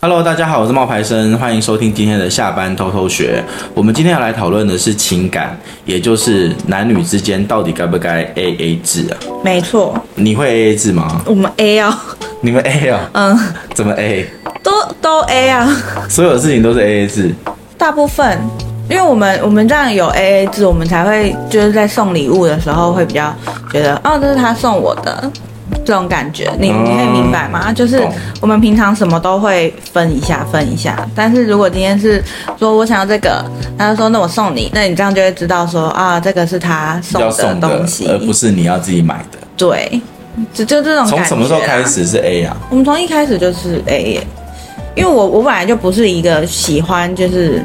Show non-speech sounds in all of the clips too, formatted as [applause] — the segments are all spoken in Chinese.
Hello，大家好，我是冒牌生，欢迎收听今天的下班偷偷学。我们今天要来讨论的是情感，也就是男女之间到底该不该 AA 制啊？没错。你会 AA 制吗？我们 A 啊。你们 A 啊？嗯。怎么 A？都都 A 啊。所有事情都是 AA 制。大部分，因为我们我们这样有 AA 制，我们才会就是在送礼物的时候会比较觉得，哦，这是他送我的。这种感觉，你你可以明白吗？就是我们平常什么都会分一下，分一下。但是如果今天是说我想要这个，他就说那我送你，那你这样就会知道说啊，这个是他送的东西，而不是你要自己买的。对，就就这种感觉。从什么时候开始是 A 啊？我们从一开始就是 A，因为我我本来就不是一个喜欢就是。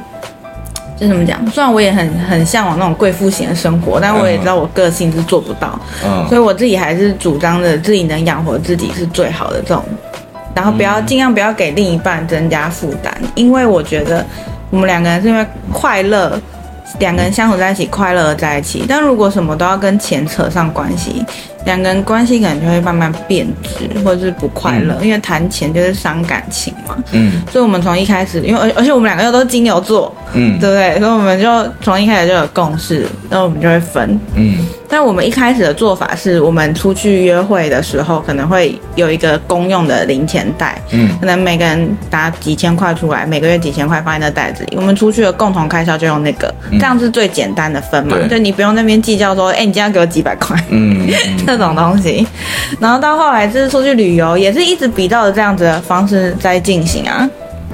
就怎么讲？虽然我也很很向往那种贵妇型的生活，但我也知道我个性是做不到，嗯，所以我自己还是主张着自己能养活自己是最好的这种，然后不要尽量不要给另一半增加负担，因为我觉得我们两个人是因为快乐，两个人相处在一起快乐的在一起，但如果什么都要跟钱扯上关系。两个人关系可能就会慢慢变质，或者是不快乐，嗯、因为谈钱就是伤感情嘛。嗯，所以我们从一开始，因为而而且我们两个又都是金牛座，嗯，对不对？所以我们就从一开始就有共识，然后我们就会分。嗯。但我们一开始的做法是，我们出去约会的时候，可能会有一个公用的零钱袋，嗯，可能每个人拿几千块出来，每个月几千块放在那袋子里。我们出去的共同开销就用那个，嗯、这样是最简单的分嘛，对就你不用那边计较说，哎，你今天给我几百块，[laughs] 嗯，这种东西。然后到后来就是出去旅游，也是一直比照着这样子的方式在进行啊。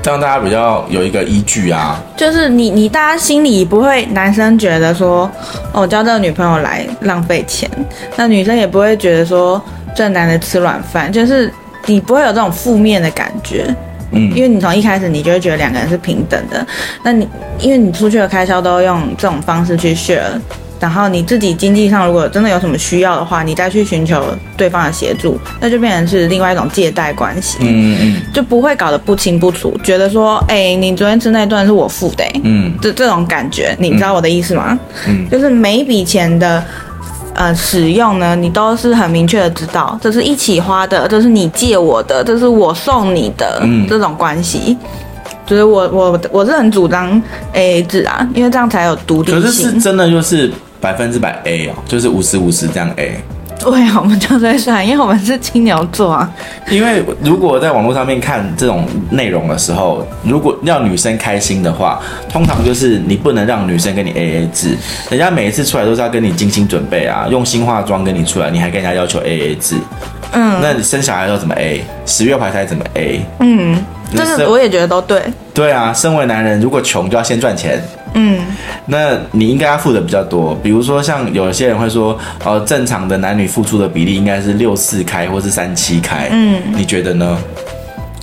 这样大家比较有一个依据啊，就是你你大家心里不会，男生觉得说，哦，交这个女朋友来浪费钱，那女生也不会觉得说这男的吃软饭，就是你不会有这种负面的感觉，嗯，因为你从一开始你就会觉得两个人是平等的，那你因为你出去的开销都用这种方式去 share。然后你自己经济上如果真的有什么需要的话，你再去寻求对方的协助，那就变成是另外一种借贷关系，嗯嗯，就不会搞得不清不楚，觉得说，哎，你昨天吃那顿是我付的，嗯，这这种感觉，你知道我的意思吗？嗯，就是每一笔钱的，呃，使用呢，你都是很明确的知道，这是一起花的，这是你借我的，这是我送你的，嗯，这种关系，就是我我我是很主张 AA 制啊，因为这样才有独立性。可是是真的就是。百分之百 A 哦，就是五十五十这样 A。对啊，我们就在算，因为我们是金牛座啊。因为如果在网络上面看这种内容的时候，如果要女生开心的话，通常就是你不能让女生跟你 AA 制，人家每一次出来都是要跟你精心准备啊，用心化妆跟你出来，你还跟人家要求 AA 制。嗯，那你生小孩要怎么 A？十月怀胎怎么 A？嗯，这个我也觉得都对。对啊，身为男人，如果穷就要先赚钱。嗯，那你应该要付的比较多，比如说像有些人会说，呃，正常的男女付出的比例应该是六四开或是三七开，嗯，你觉得呢？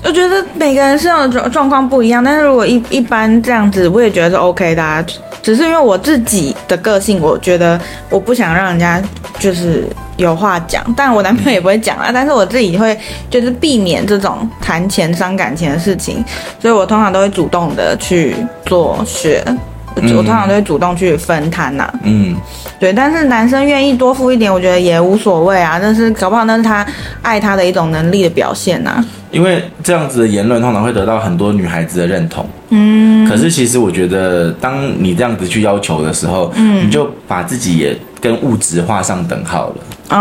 我觉得每个人身上的状状况不一样，但是如果一一般这样子，我也觉得是 OK 的啊，只是因为我自己的个性，我觉得我不想让人家就是有话讲，但我男朋友也不会讲啊，但是我自己会就是避免这种谈钱伤感情的事情，所以我通常都会主动的去做学。我通常都会主动去分摊呐，嗯，对，但是男生愿意多付一点，我觉得也无所谓啊。但是搞不好那是他爱他的一种能力的表现呐。因为这样子的言论通常会得到很多女孩子的认同，嗯。可是其实我觉得，当你这样子去要求的时候，嗯，你就把自己也跟物质画上等号了。哦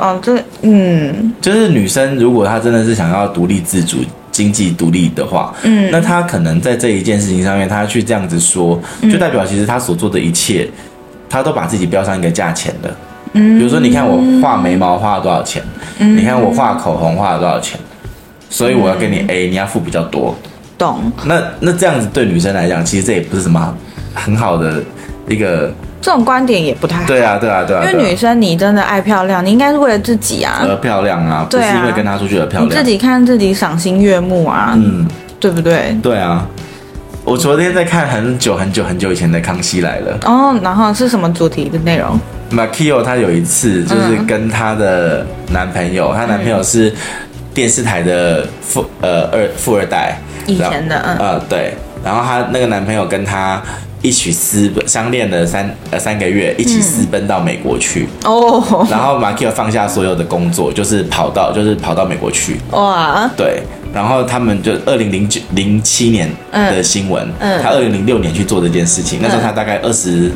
哦，这嗯，就是女生如果她真的是想要独立自主。经济独立的话，嗯，那他可能在这一件事情上面，他去这样子说，就代表其实他所做的一切，他都把自己标上一个价钱的。嗯，比如说，你看我画眉毛花了多少钱，嗯，你看我画口红花了多少钱，所以我要给你 A，你要付比较多。懂。那那这样子对女生来讲，其实这也不是什么很好的一个。这种观点也不太好。对啊，对啊，对啊。因为女生你真的爱漂亮，你应该是为了自己啊。而漂亮啊，不是因为跟她出去而漂亮。你自己看自己赏心悦目啊，嗯，对不对？对啊。我昨天在看很久很久很久以前的《康熙来了》。哦，然后是什么主题的内容？Makio 她有一次就是跟她的男朋友，她男朋友是电视台的富呃二富二代，以前的嗯呃对，然后她那个男朋友跟她。一起私奔，相恋了三呃三个月，一起私奔到美国去哦。嗯、然后马奎尔放下所有的工作，就是跑到就是跑到美国去哇。对，然后他们就二零零九零七年的新闻，嗯，他二零零六年去做这件事情，那时候他大概二十。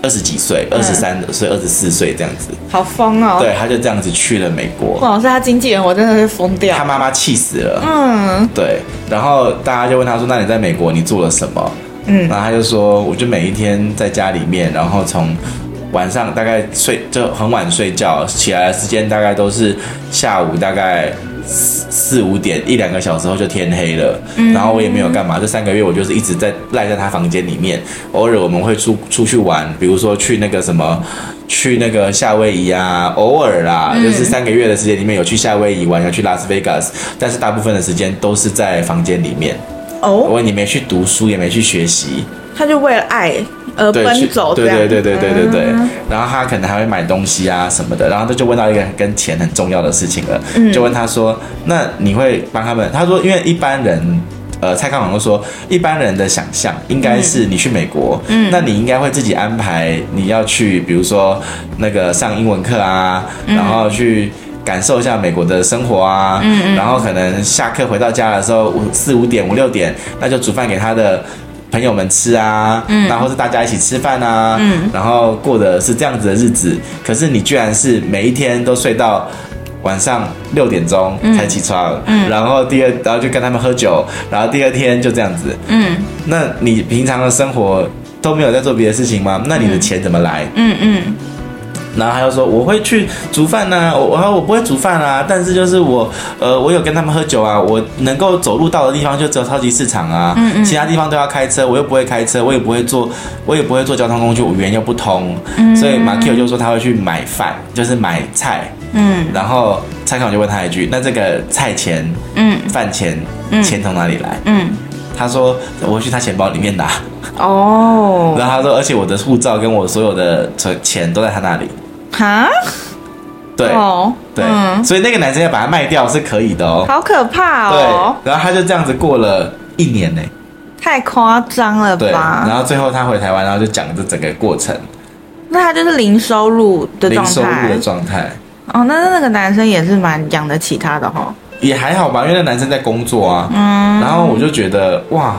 二十几岁，二十三岁，二十四岁这样子，好疯哦！对，他就这样子去了美国。哇，是他经纪人，我真的是疯掉。他妈妈气死了。嗯，对。然后大家就问他说：“那你在美国你做了什么？”嗯，然后他就说：“我就每一天在家里面，然后从晚上大概睡就很晚睡觉，起来的时间大概都是下午大概。”四五点一两个小时后就天黑了，嗯，然后我也没有干嘛，这三个月我就是一直在赖在他房间里面。偶尔我们会出出去玩，比如说去那个什么，去那个夏威夷啊，偶尔啦，嗯，就是三个月的时间里面有去夏威夷玩，有去拉斯维加斯，但是大部分的时间都是在房间里面。哦，我你没去读书，也没去学习，他就为了爱。而，奔走对对对对对对对，然后他可能还会买东西啊什么的，然后他就问到一个跟钱很重要的事情了，就问他说：“那你会帮他们？”他说：“因为一般人，呃，蔡康永都说，一般人的想象应该是你去美国，嗯，那你应该会自己安排你要去，比如说那个上英文课啊，然后去感受一下美国的生活啊，嗯，然后可能下课回到家的时候五四五点五六点，那就煮饭给他的。”朋友们吃啊，嗯，然后是大家一起吃饭啊，嗯，然后过的是这样子的日子。可是你居然是每一天都睡到晚上六点钟才起床，嗯，然后第二，然后就跟他们喝酒，然后第二天就这样子，嗯，那你平常的生活都没有在做别的事情吗？那你的钱怎么来？嗯嗯。嗯然后他又说我会去煮饭呢、啊，我我我不会煮饭啊，但是就是我呃我有跟他们喝酒啊，我能够走路到的地方就只有超级市场啊，嗯嗯，其他地方都要开车，我又不会开车，我也不会坐，我也不会坐交通工具，语言又不通，嗯，所以马 Q 就说他会去买饭，就是买菜，嗯，然后蔡康永就问他一句，那这个菜钱，嗯，饭钱，钱从哪里来？嗯，他说我会去他钱包里面拿，哦，[laughs] 然后他说而且我的护照跟我所有的存钱都在他那里。哈，对、oh, 对、嗯，所以那个男生要把它卖掉是可以的哦，好可怕哦。对，然后他就这样子过了一年呢，太夸张了吧？对，然后最后他回台湾，然后就讲这整个过程。那他就是零收入的状态，零收入的状态。哦，那那个男生也是蛮养得起他的哈、哦，也还好吧，因为那男生在工作啊。嗯，然后我就觉得哇。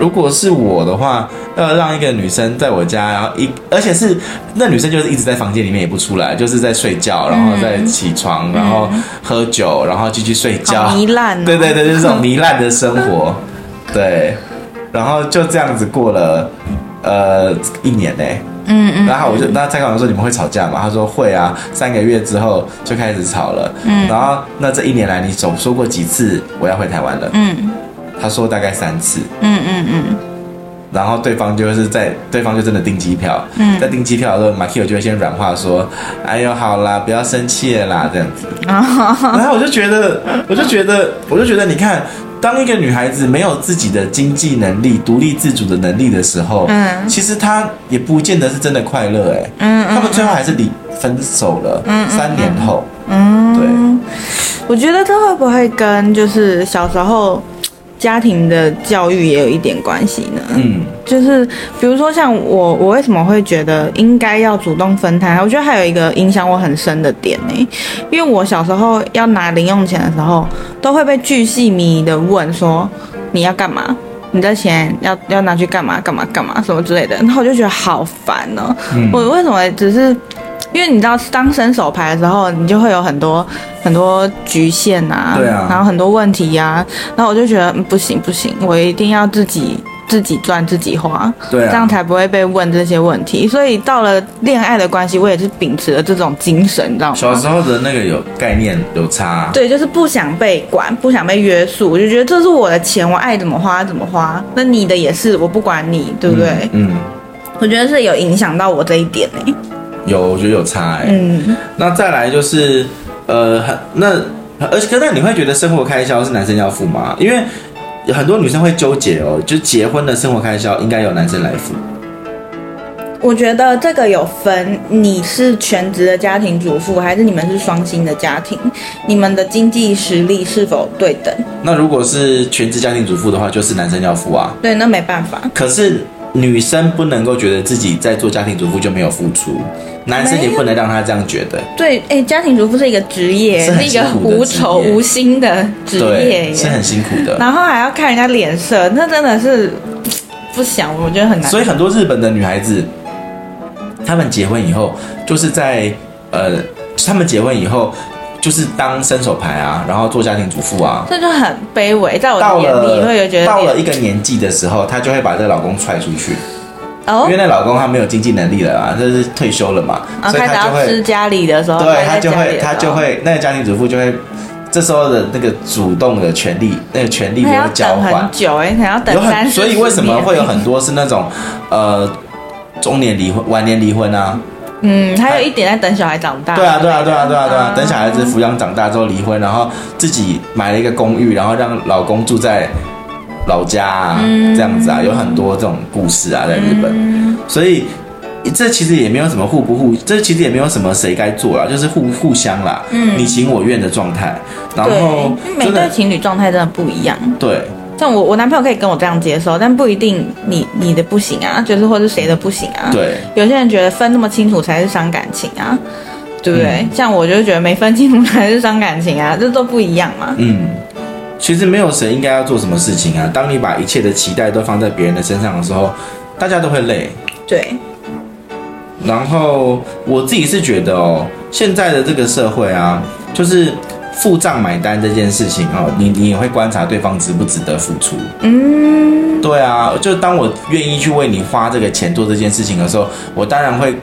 如果是我的话，要让一个女生在我家，然后一而且是那女生就是一直在房间里面也不出来，就是在睡觉，然后再起床，然后喝酒，然后继续睡觉，糜烂、哦。对对对，就是这种糜烂的生活。对，然后就这样子过了呃一年呢。嗯嗯。然后我就那蔡康永说，你们会吵架吗？他说会啊，三个月之后就开始吵了。嗯。然后那这一年来你总说过几次我要回台湾了？嗯。他说大概三次，嗯嗯嗯，然后对方就是在对方就真的订机票，嗯，在订机票的时候，马 Q 就会先软化说，哎呦好啦，不要生气了啦，这样子，[laughs] 然后我就觉得，我就觉得，我就觉得，你看，当一个女孩子没有自己的经济能力、独立自主的能力的时候，嗯，其实她也不见得是真的快乐，哎，嗯，他们最后还是离分手了，嗯，三年后，嗯，对，我觉得这会不会跟就是小时候。家庭的教育也有一点关系呢。嗯，就是比如说像我，我为什么会觉得应该要主动分摊？我觉得还有一个影响我很深的点呢，因为我小时候要拿零用钱的时候，都会被巨细靡遗的问说你要干嘛？你的钱要要拿去干嘛？干嘛干嘛什么之类的，然后我就觉得好烦哦。嗯，我为什么只是？因为你知道，当伸手牌的时候，你就会有很多很多局限啊，对啊，然后很多问题呀、啊，然后我就觉得不行不行，我一定要自己自己赚自己花，对啊，这样才不会被问这些问题。所以到了恋爱的关系，我也是秉持了这种精神，你知道吗？小时候的那个有概念有差，对，就是不想被管，不想被约束，我就觉得这是我的钱，我爱怎么花怎么花，那你的也是，我不管你，对不对？嗯，嗯我觉得是有影响到我这一点呢。有，我觉得有差哎。嗯，那再来就是，呃，那而且，那你会觉得生活开销是男生要付吗？因为很多女生会纠结哦，就结婚的生活开销应该由男生来付。我觉得这个有分，你是全职的家庭主妇，还是你们是双薪的家庭，你们的经济实力是否对等？那如果是全职家庭主妇的话，就是男生要付啊。对，那没办法。可是。女生不能够觉得自己在做家庭主妇就没有付出，男生也不能让他这样觉得。对，哎、欸，家庭主妇是一个职业，是一个无酬无薪的职业，是很辛苦的。然后还要看人家脸色，那真的是不想，我觉得很难。所以很多日本的女孩子，她们结婚以后，就是在呃，她们结婚以后。就是当伸手牌啊，然后做家庭主妇啊，这就很卑微。在我的眼里，会觉得到了一个年纪的时候，她就会把这个老公踹出去。哦，因为那老公他没有经济能力了啊，就是退休了嘛，哦、所以他就会吃家里的时候，对他就会他就会那个家庭主妇就会这时候的那个主动的权利，那个权利没有交换很久哎，还要等三十，所以为什么会有很多是那种呃中年离婚、晚年离婚啊？嗯，还有一点在等小孩长大。对啊，对啊，对啊，对啊，对啊，等小孩子抚养长大之后离婚，然后自己买了一个公寓，然后让老公住在老家啊，嗯、这样子啊，有很多这种故事啊，在日本。嗯、所以这其实也没有什么互不互，这其实也没有什么谁该做啦，就是互互相啦，嗯，你情我愿的状态。然后每对情侣状态真的不一样。对。像我，我男朋友可以跟我这样接受，但不一定你你的不行啊，就是或是谁的不行啊。对，有些人觉得分那么清楚才是伤感情啊，对不对？嗯、像我就觉得没分清楚才是伤感情啊，这都不一样嘛。嗯，其实没有谁应该要做什么事情啊。当你把一切的期待都放在别人的身上的时候，大家都会累。对。然后我自己是觉得哦，现在的这个社会啊，就是。付账买单这件事情哦，你你也会观察对方值不值得付出。嗯，对啊，就当我愿意去为你花这个钱做这件事情的时候，我当然会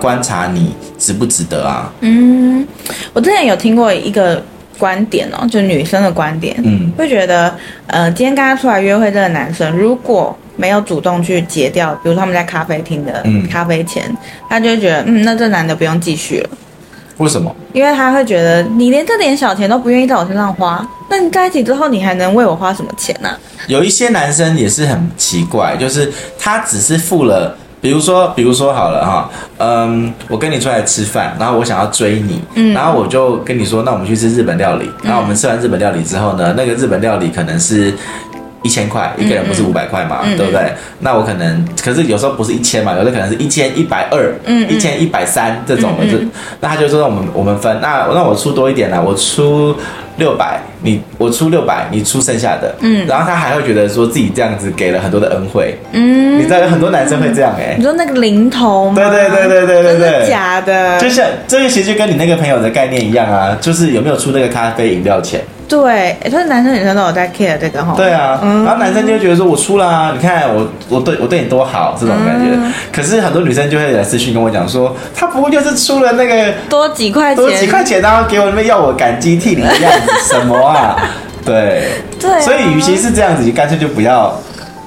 观察你值不值得啊。嗯，我之前有听过一个观点哦，就女生的观点，嗯，会觉得呃，今天跟他出来约会这个男生如果没有主动去结掉，比如他们在咖啡厅的咖啡钱，嗯，他就会觉得嗯，那这男的不用继续了。为什么？因为他会觉得你连这点小钱都不愿意在我身上花，那你在一起之后，你还能为我花什么钱呢？有一些男生也是很奇怪，就是他只是付了，比如说，比如说好了哈，嗯，我跟你出来吃饭，然后我想要追你，嗯，然后我就跟你说，那我们去吃日本料理，然后我们吃完日本料理之后呢，那个日本料理可能是。一千块一个人不是五百块嘛，嗯、对不对？嗯、那我可能，可是有时候不是一千嘛，有的可能是一千一百二，嗯，一千一百三这种的，就、那他就说我们我们分，那那我出多一点啦，我出六百，你我出六百，你出剩下的，嗯，然后他还会觉得说自己这样子给了很多的恩惠，嗯，你知道有很多男生会这样哎、欸，你说那个零头吗？对对对对对对对，假的，就像这个其实就跟你那个朋友的概念一样啊，就是有没有出那个咖啡饮料钱。对，所以男生女生都有在 care 这个哈。对啊，嗯、然后男生就会觉得说，我出了啊，你看我我对我对你多好这种感觉。嗯、可是很多女生就会来私信跟我讲说，他不过就是出了那个多几块钱，多几块钱，然后给我那边要我感激涕零的样子，什么啊？对 [laughs] 对，啊、所以与其是这样子，你干脆就不要。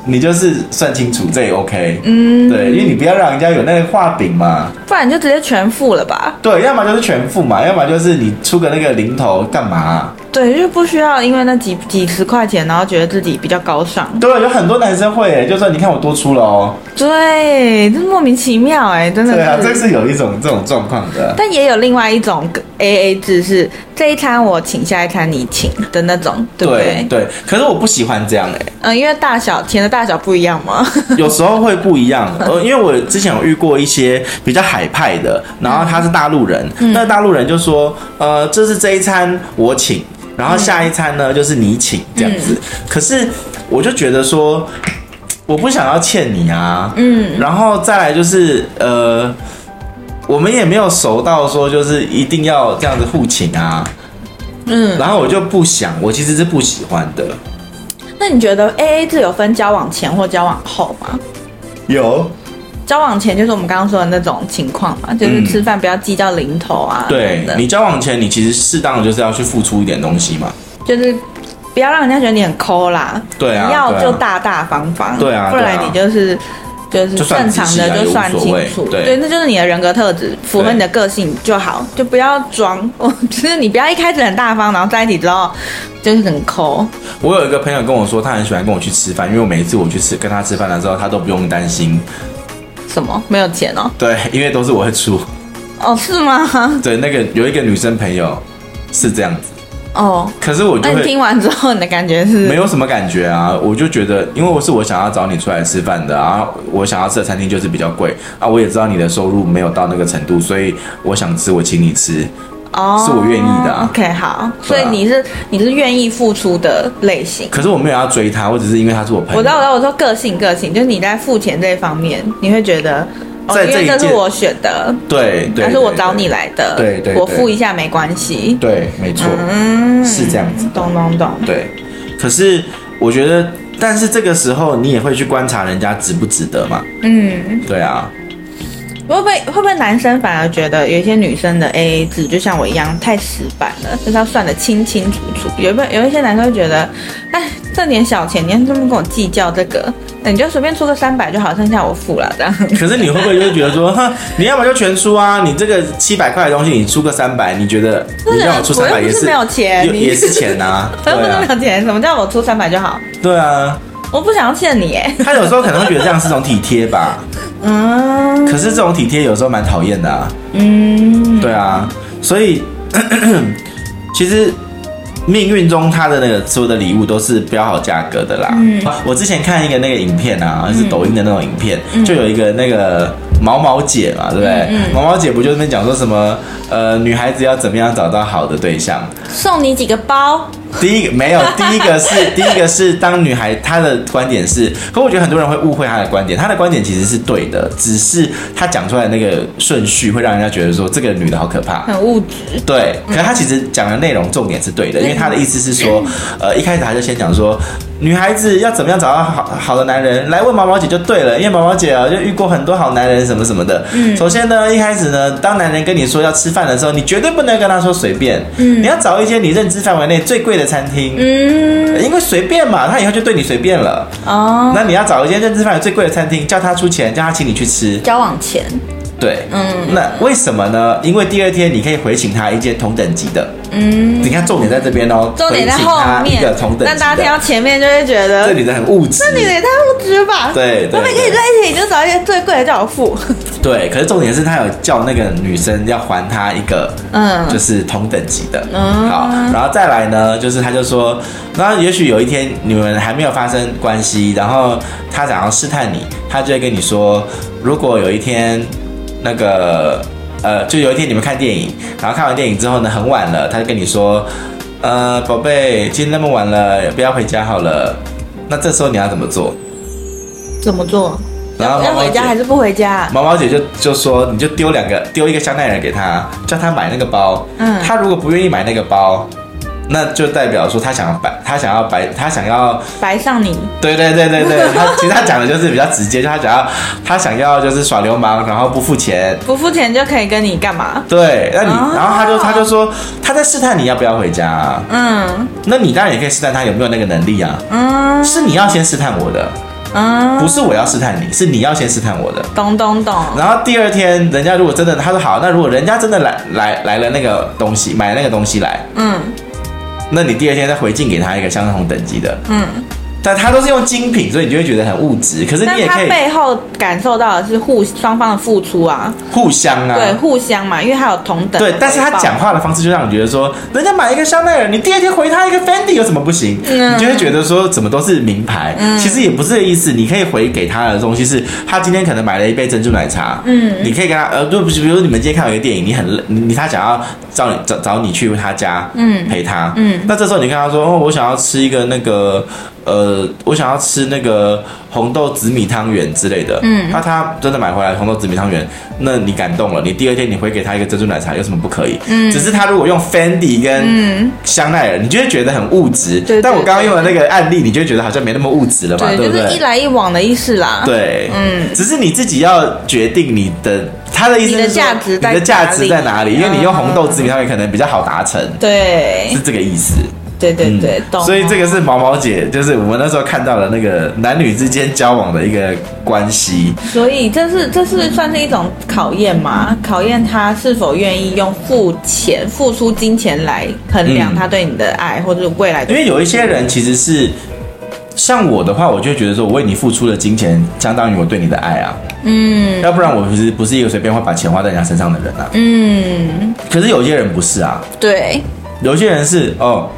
你就是算清楚，这也 OK。嗯，对，因为你不要让人家有那个画饼嘛，不然你就直接全付了吧。对，要么就是全付嘛，要么就是你出个那个零头干嘛啊？对，就是不需要因为那几几十块钱，然后觉得自己比较高尚。对，有很多男生会，就说你看我多出了哦。对，这莫名其妙哎，真的。对啊，这是有一种这种状况的。但也有另外一种 AA 制，是这一餐我请，下一餐你请的那种，对不对？对，对。可是我不喜欢这样哎。嗯，因为大小钱的大小不一样嘛。[laughs] 有时候会不一样，呃，因为我之前有遇过一些比较海派的，然后他是大陆人，嗯、那大陆人就说，呃，这是这一餐我请。然后下一餐呢，就是你请这样子。嗯、可是我就觉得说，我不想要欠你啊。嗯。然后再来就是，呃，我们也没有熟到说就是一定要这样子互请啊。嗯。然后我就不想，我其实是不喜欢的。那你觉得 AA 制有分交往前或交往后吗？有。交往前就是我们刚刚说的那种情况嘛，就是吃饭不要计较零头啊。嗯、对，你交往前，你其实适当的就是要去付出一点东西嘛，就是不要让人家觉得你很抠啦。对啊，要就大大方方。对啊，不然你就是就是正常的就算清楚。对，对，那就是你的人格特质，符合你的个性就好，就不要装。我 [laughs] 就是你不要一开始很大方，然后在一起之后就是很抠。我有一个朋友跟我说，他很喜欢跟我去吃饭，因为我每一次我去吃跟他吃饭的时候，他都不用担心。什么？没有钱哦？对，因为都是我会出。哦，是吗？[laughs] 对，那个有一个女生朋友是这样子。哦，可是我就会那你听完之后，你的感觉是没有什么感觉啊，我就觉得，因为我是我想要找你出来吃饭的啊，我想要吃的餐厅就是比较贵啊，我也知道你的收入没有到那个程度，所以我想吃，我请你吃，哦，是我愿意的啊。OK，好，所以你是你是愿意付出的类型。可是我没有要追他，我只是因为他是我朋友。我知道，我知道，我说个性个性，就是你在付钱这一方面，你会觉得。在这因为这是我选的，对对，但是我找你来的，对对，我付一下没关系，对，没错，嗯，是这样子，懂懂懂，对。可是我觉得，但是这个时候你也会去观察人家值不值得嘛？嗯，对啊。会不会会不会男生反而觉得有一些女生的 AA 制就像我一样太死板了，就是要算得清清楚楚？有没有有一些男生会觉得，哎，这点小钱你还这么跟我计较这个？那你就随便出个三百就好，剩下我付了这样。可是你会不会就觉得说，哼，你要么就全出啊？你这个七百块的东西你出个三百，你觉得你让我出三百也是没有钱，也是钱啊？[laughs] 我又不是没有钱，什么叫我出三百就好？对啊，我不想要欠你哎。他有时候可能会觉得这样是种体贴吧。嗯，可是这种体贴有时候蛮讨厌的啊。嗯，对啊，所以 [clears throat] 其实命运中他的那个所有的礼物都是标好价格的啦。嗯，我之前看一个那个影片啊，是抖音的那种影片，嗯、就有一个那个毛毛姐嘛，对不对？嗯嗯、毛毛姐不就那边讲说什么呃，女孩子要怎么样找到好的对象？送你几个包。第一个没有，第一个是第一个是当女孩，她的观点是，可我觉得很多人会误会她的观点，她的观点其实是对的，只是她讲出来的那个顺序会让人家觉得说这个女的好可怕，很物质。对，可是她其实讲的内容重点是对的，因为她的意思是说，[laughs] 呃，一开始她就先讲说，女孩子要怎么样找到好好的男人，来问毛毛姐就对了，因为毛毛姐啊就遇过很多好男人什么什么的。嗯，首先呢，一开始呢，当男人跟你说要吃饭的时候，你绝对不能跟他说随便，嗯，你要找一些你认知范围内最贵的餐厅，嗯，因为随便嘛，他以后就对你随便了。哦，那你要找一间认知范围最贵的餐厅，叫他出钱，叫他请你去吃。交往前。对，嗯，那为什么呢？因为第二天你可以回请他一件同等级的，嗯，你看重点在这边哦，重点在后面，但大家听到前面就会觉得这女的很物质，这女的也太物质吧？对，我们跟你在一起，你就找一些最贵的叫我付。对，可是重点是他有叫那个女生要还他一个，嗯，就是同等级的，嗯，好，然后再来呢，就是他就说，那也许有一天你们还没有发生关系，然后他想要试探你，他就会跟你说，如果有一天。那个呃，就有一天你们看电影，然后看完电影之后呢，很晚了，他就跟你说，呃，宝贝，今天那么晚了，不要回家好了。那这时候你要怎么做？怎么做？然后要回家还是不回家？毛毛姐就就说，你就丢两个，丢一个香奈儿给他，叫他买那个包。嗯，他如果不愿意买那个包。那就代表说他想要白，他想要白，他想要白上你。对对对对对，[laughs] 他其实他讲的就是比较直接，就他想要他想要就是耍流氓，然后不付钱，不付钱就可以跟你干嘛？对，那你、哦、然后他就他就说他在试探你要不要回家、啊。嗯，那你当然也可以试探他有没有那个能力啊。嗯，是你要先试探我的。嗯，不是我要试探你，是你要先试探我的。懂懂懂。然后第二天，人家如果真的他说好，那如果人家真的来来来了那个东西，买那个东西来，嗯。那你第二天再回敬给他一个相同等级的，嗯。但他都是用精品，所以你就会觉得很物质。可是你也可以背后感受到的是互双方的付出啊，互相啊，对，互相嘛，因为他有同等。对，但是他讲话的方式就让你觉得说，人家买一个香奈儿，你第二天回他一个 Fendi 有什么不行？嗯，你就会觉得说，怎么都是名牌。嗯，其实也不是这个意思，你可以回给他的东西是，他今天可能买了一杯珍珠奶茶。嗯，你可以跟他呃，就比如你们今天看了一个电影，你很你，你他想要找你找找你去他家，嗯，陪他，嗯，那这时候你跟他说，哦，我想要吃一个那个。呃，我想要吃那个红豆紫米汤圆之类的。嗯，那他真的买回来红豆紫米汤圆，那你感动了，你第二天你回给他一个珍珠奶茶，有什么不可以？嗯，只是他如果用 Fendi 跟香奈儿，你就会觉得很物质。对，但我刚刚用的那个案例，你就会觉得好像没那么物质了嘛，对不对？就是一来一往的意思啦。对，嗯，只是你自己要决定你的他的意思是说，你的价值在哪里？因为你用红豆紫米汤圆可能比较好达成。对，是这个意思。对对对，懂。所以这个是毛毛姐，就是我们那时候看到的那个男女之间交往的一个关系。所以这是这是算是一种考验吗？考验他是否愿意用付钱、付出金钱来衡量他对你的爱，或者是未来的。因为有一些人其实是像我的话，我就觉得说我为你付出的金钱相当于我对你的爱啊。嗯。要不然我其实不是一个随便会把钱花在人家身上的人啊。嗯。可是有些人不是啊。对。有些人是哦，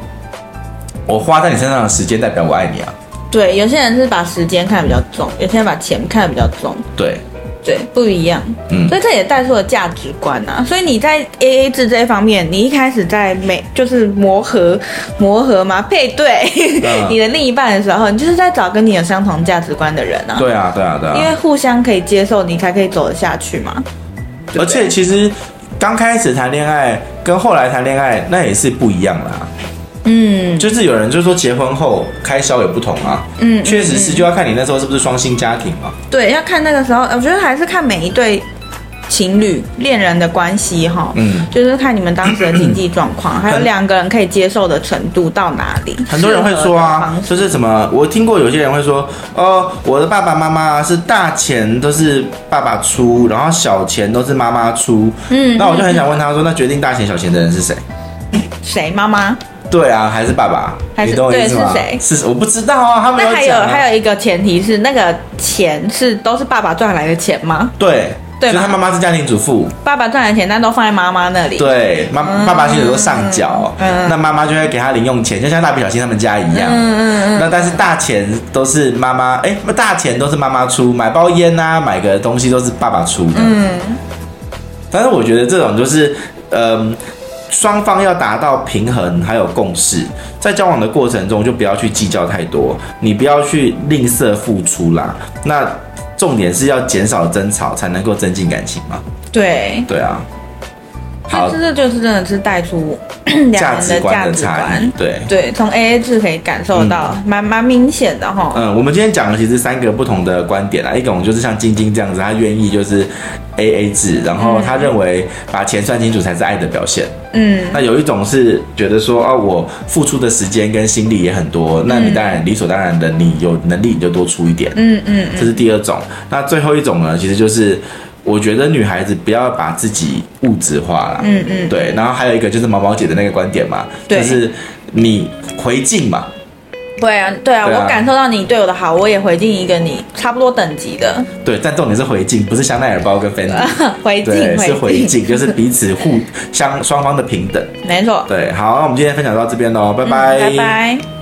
我花在你身上的时间代表我爱你啊。对，有些人是把时间看得比较重，有些人把钱看得比较重。对。对，不一样，嗯，所以这也带出了价值观啊。所以你在 A A 制这一方面，你一开始在每就是磨合磨合嘛，配对、嗯、[laughs] 你的另一半的时候，你就是在找跟你有相同价值观的人啊。对啊，对啊，对啊，因为互相可以接受，你才可以走得下去嘛。而且其实刚开始谈恋爱跟后来谈恋爱那也是不一样啦。嗯，就是有人就说结婚后开销也不同啊。嗯，确实是，就要看你那时候是不是双薪家庭嘛。对，要看那个时候，我觉得还是看每一对情侣恋人的关系哈。嗯，就是看你们当时的经济状况，[clears throat] 还有两个人可以接受的程度到哪里。很多人会说啊，就是什么，我听过有些人会说，哦，我的爸爸妈妈是大钱都是爸爸出，然后小钱都是妈妈出。嗯，那我就很想问他说，那决定大钱小钱的人是谁？谁？妈妈？对啊，还是爸爸？还是对是谁？是我不知道啊。他们那还有还有一个前提是，那个钱是都是爸爸赚来的钱吗？对，对。他妈妈是家庭主妇，爸爸赚的钱但都放在妈妈那里。对，妈爸爸薪水都上缴，那妈妈就会给他零用钱，就像蜡笔小新他们家一样。嗯嗯嗯。那但是大钱都是妈妈，哎，大钱都是妈妈出，买包烟啊，买个东西都是爸爸出的。嗯。但是我觉得这种就是，嗯。双方要达到平衡，还有共识，在交往的过程中就不要去计较太多，你不要去吝啬付出啦。那重点是要减少争吵，才能够增进感情嘛。对，对啊。好，这这就是真的是带出 [clears throat] 两人的价值观，对对，从 A A 制可以感受到，蛮蛮明显的哈。嗯，我们今天讲的其实三个不同的观点啦，一种就是像晶晶这样子，他愿意就是 A A 制，然后他认为把钱算清楚才是爱的表现。嗯，那有一种是觉得说，哦，我付出的时间跟心力也很多，那你当然理所当然的，你有能力你就多出一点。嗯嗯，这是第二种。那最后一种呢，其实就是。我觉得女孩子不要把自己物质化了，嗯嗯，对。然后还有一个就是毛毛姐的那个观点嘛，就是你回敬嘛。对啊，对啊，对啊，我感受到你对我的好，我也回敬一个你差不多等级的。对，但重点是回敬，不是香奈儿包跟芬迪。[laughs] 回敬，是回敬，[laughs] 就是彼此互相双方的平等。没错。对，好，那我们今天分享到这边喽，拜拜，嗯，拜拜。